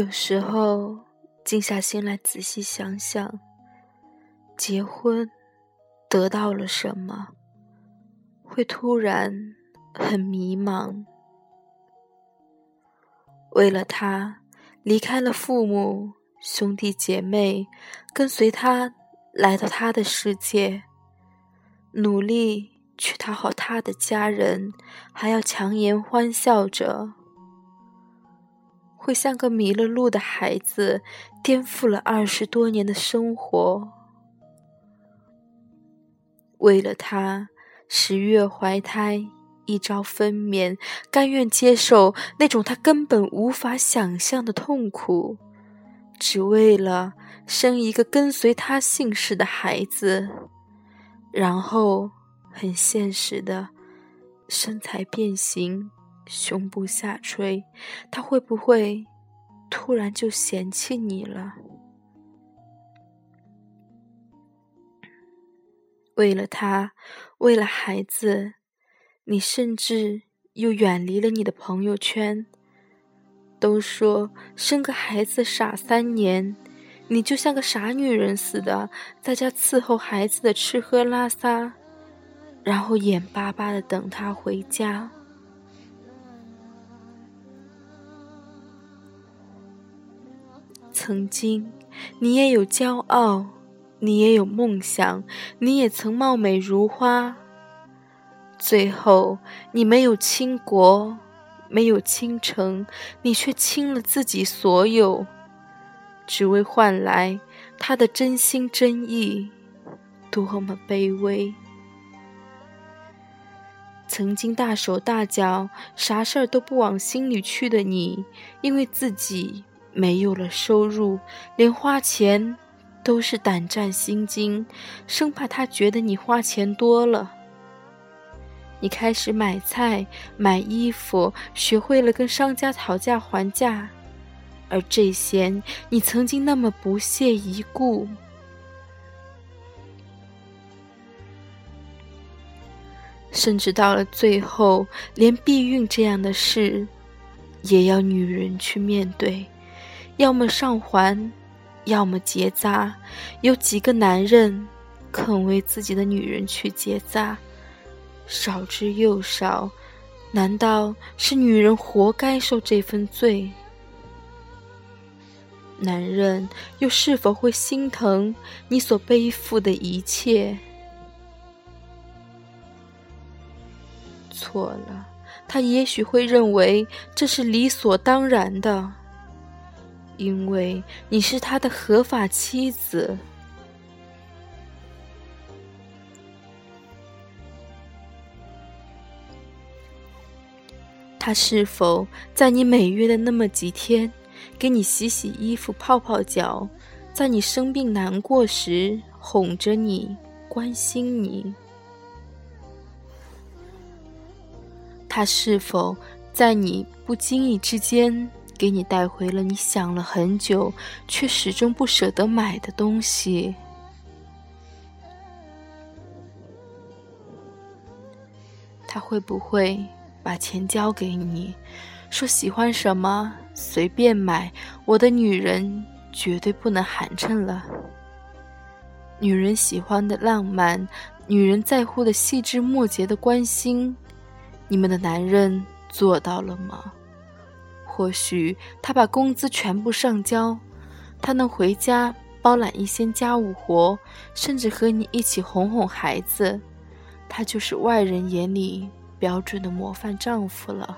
有时候静下心来仔细想想，结婚得到了什么，会突然很迷茫。为了他，离开了父母、兄弟姐妹，跟随他来到他的世界，努力。去讨好他的家人，还要强颜欢笑着，会像个迷了路的孩子，颠覆了二十多年的生活。为了他，十月怀胎，一朝分娩，甘愿接受那种他根本无法想象的痛苦，只为了生一个跟随他姓氏的孩子，然后。很现实的，身材变形，胸部下垂，他会不会突然就嫌弃你了？为了他，为了孩子，你甚至又远离了你的朋友圈。都说生个孩子傻三年，你就像个傻女人似的，在家伺候孩子的吃喝拉撒。然后眼巴巴的等他回家。曾经，你也有骄傲，你也有梦想，你也曾貌美如花。最后，你没有倾国，没有倾城，你却倾了自己所有，只为换来他的真心真意，多么卑微！曾经大手大脚、啥事儿都不往心里去的你，因为自己没有了收入，连花钱都是胆战心惊，生怕他觉得你花钱多了。你开始买菜、买衣服，学会了跟商家讨价还价，而这些你曾经那么不屑一顾。甚至到了最后，连避孕这样的事，也要女人去面对，要么上环，要么结扎。有几个男人肯为自己的女人去结扎？少之又少。难道是女人活该受这份罪？男人又是否会心疼你所背负的一切？错了，他也许会认为这是理所当然的，因为你是他的合法妻子。他是否在你每月的那么几天，给你洗洗衣服、泡泡脚，在你生病难过时哄着你、关心你？他是否在你不经意之间给你带回了你想了很久却始终不舍得买的东西？他会不会把钱交给你，说喜欢什么随便买？我的女人绝对不能寒碜了。女人喜欢的浪漫，女人在乎的细枝末节的关心。你们的男人做到了吗？或许他把工资全部上交，他能回家包揽一些家务活，甚至和你一起哄哄孩子，他就是外人眼里标准的模范丈夫了。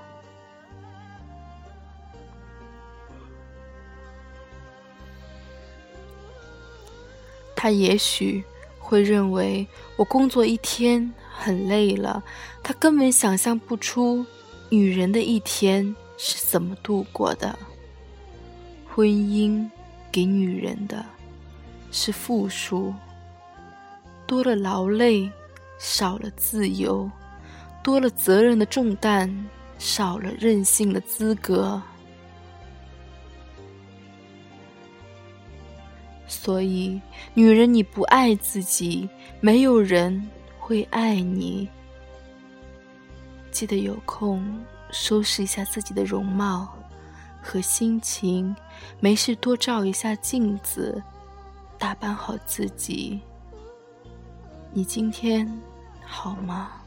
他也许会认为我工作一天。很累了，他根本想象不出女人的一天是怎么度过的。婚姻给女人的是负数，多了劳累，少了自由；多了责任的重担，少了任性的资格。所以，女人你不爱自己，没有人。会爱你，记得有空收拾一下自己的容貌，和心情，没事多照一下镜子，打扮好自己。你今天好吗？